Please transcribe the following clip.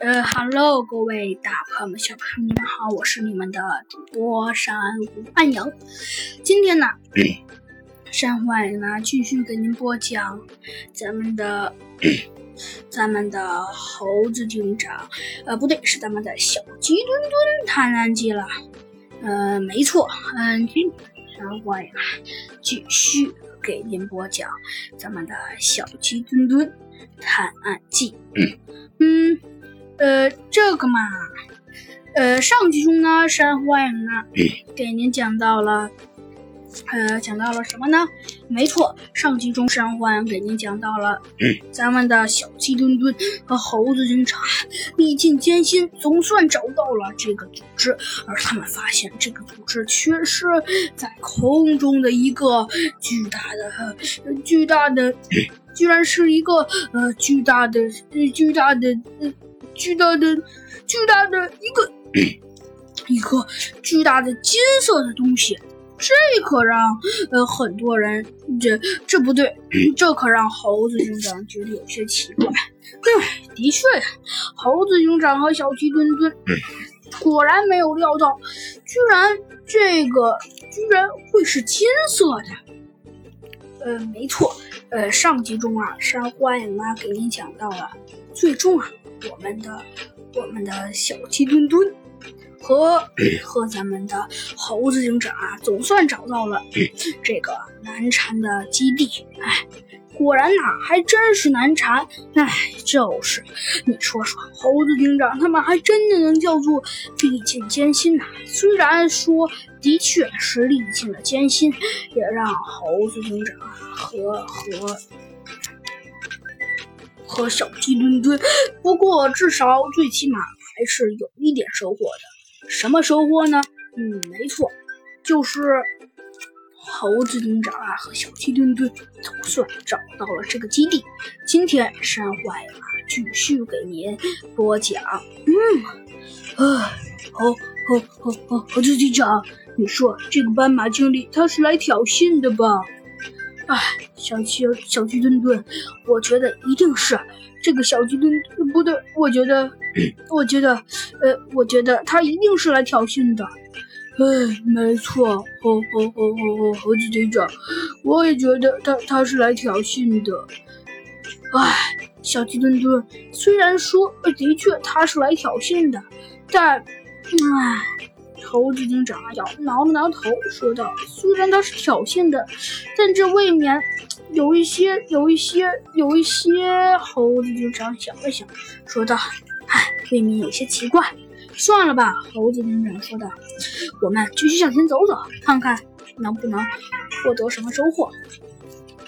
呃，Hello，各位大朋友们、小朋友们，你们好，我是你们的主播山湖暗阳。今天呢，山湖暗阳呢继续给您播讲咱们的咱们的猴子警长，呃，不对，是咱们的小鸡墩墩探案记了。呃，没错，嗯，今天山湖暗阳继续给您播讲咱们的小鸡墩墩探案记。嗯。呃，这个嘛，呃，上集中呢，山花影呢，给您讲到了，呃，讲到了什么呢？没错，上集中山花影给您讲到了，咱们的小鸡墩墩和猴子警察历尽艰辛，总算找到了这个组织，而他们发现这个组织却是在空中的一个巨大的、巨大的，居然是一个呃巨大的、巨大的。巨大的、巨大的一个 一个巨大的金色的东西，这可让呃很多人这这不对，这可让猴子警长觉得有些奇怪。嗯，的确，猴子警长和小鸡墩墩果然没有料到，居然这个居然会是金色的。呃，没错，呃，上集中啊，山花影妈给您讲到了，最终啊。我们的我们的小鸡墩墩和 和咱们的猴子警长啊，总算找到了这 个难缠的基地。哎，果然呐，还真是难缠。哎，就是你说说，猴子警长他们还真的能叫做历尽艰辛呐？虽然说的确是历尽了艰辛，也让猴子警长和和。和小鸡墩墩，不过至少最起码还是有一点收获的。什么收获呢？嗯，没错，就是猴子警长啊和小鸡墩墩总算找到了这个基地。今天山坏了，继续给您播讲。嗯，啊，猴猴猴猴猴子警长，你说这个斑马经理他是来挑衅的吧？哎，小鸡小鸡墩墩，我觉得一定是这个小鸡墩不对，我觉得，我觉得，呃，我觉得他一定是来挑衅的。哎，没错，猴猴猴猴猴猴子警长，我也觉得他他是来挑衅的。哎，小鸡墩墩，虽然说的确他是来挑衅的，但，哎。猴子警长摇挠了挠头，说道：“虽然他是挑衅的，但这未免有一些、有一些、有一些。”猴子警长想了想，说道：“唉，未免有些奇怪。算了吧。”猴子警长说道：“我们继续向前走走，看看能不能获得什么收获。”